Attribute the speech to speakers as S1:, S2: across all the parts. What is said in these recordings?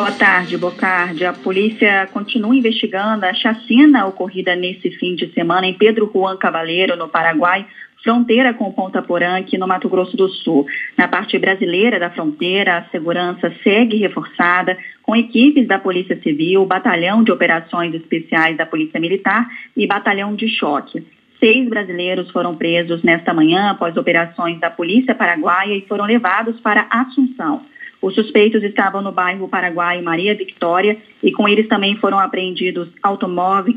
S1: Boa tarde, Bocardi. A polícia continua investigando a chacina ocorrida nesse fim de semana em Pedro Juan Cavaleiro, no Paraguai, fronteira com Ponta Porã, aqui no Mato Grosso do Sul. Na parte brasileira da fronteira, a segurança segue reforçada com equipes da Polícia Civil, Batalhão de Operações Especiais da Polícia Militar e Batalhão de Choque. Seis brasileiros foram presos nesta manhã após operações da Polícia Paraguaia e foram levados para Assunção. Os suspeitos estavam no bairro Paraguai Maria Victória e com eles também foram apreendidos automóveis,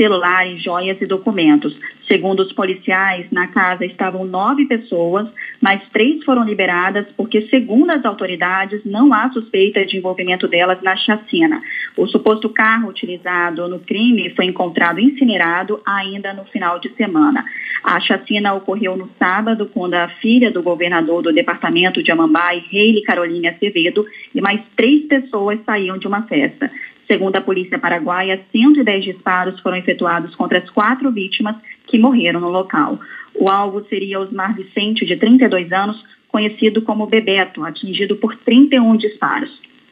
S1: celulares, joias e documentos. Segundo os policiais, na casa estavam nove pessoas, mas três foram liberadas porque, segundo as autoridades, não há suspeita de envolvimento delas na chacina. O suposto carro utilizado no crime foi encontrado incinerado ainda no final de semana. A chacina ocorreu no sábado, quando a filha do governador do departamento de Amambai, Reile Caroline Acevedo, e mais três pessoas saíam de uma festa. Segundo a polícia paraguaia, 110 disparos foram efetuados contra as quatro vítimas que morreram no local. O alvo seria Osmar Vicente, de 32 anos, conhecido como Bebeto, atingido por 31 disparos.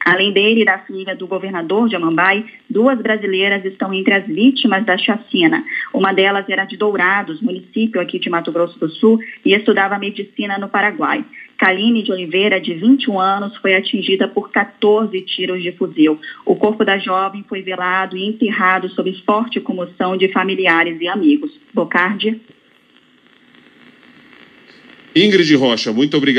S1: Além dele e da filha do governador de Amambai, duas brasileiras estão entre as vítimas da chacina. Uma delas era de Dourados, município aqui de Mato Grosso do Sul, e estudava medicina no Paraguai. Kaline de Oliveira, de 21 anos, foi atingida por 14 tiros de fuzil. O corpo da jovem foi velado e enterrado sob forte comoção de familiares e amigos. Bocardi.
S2: Ingrid Rocha, muito obrigado.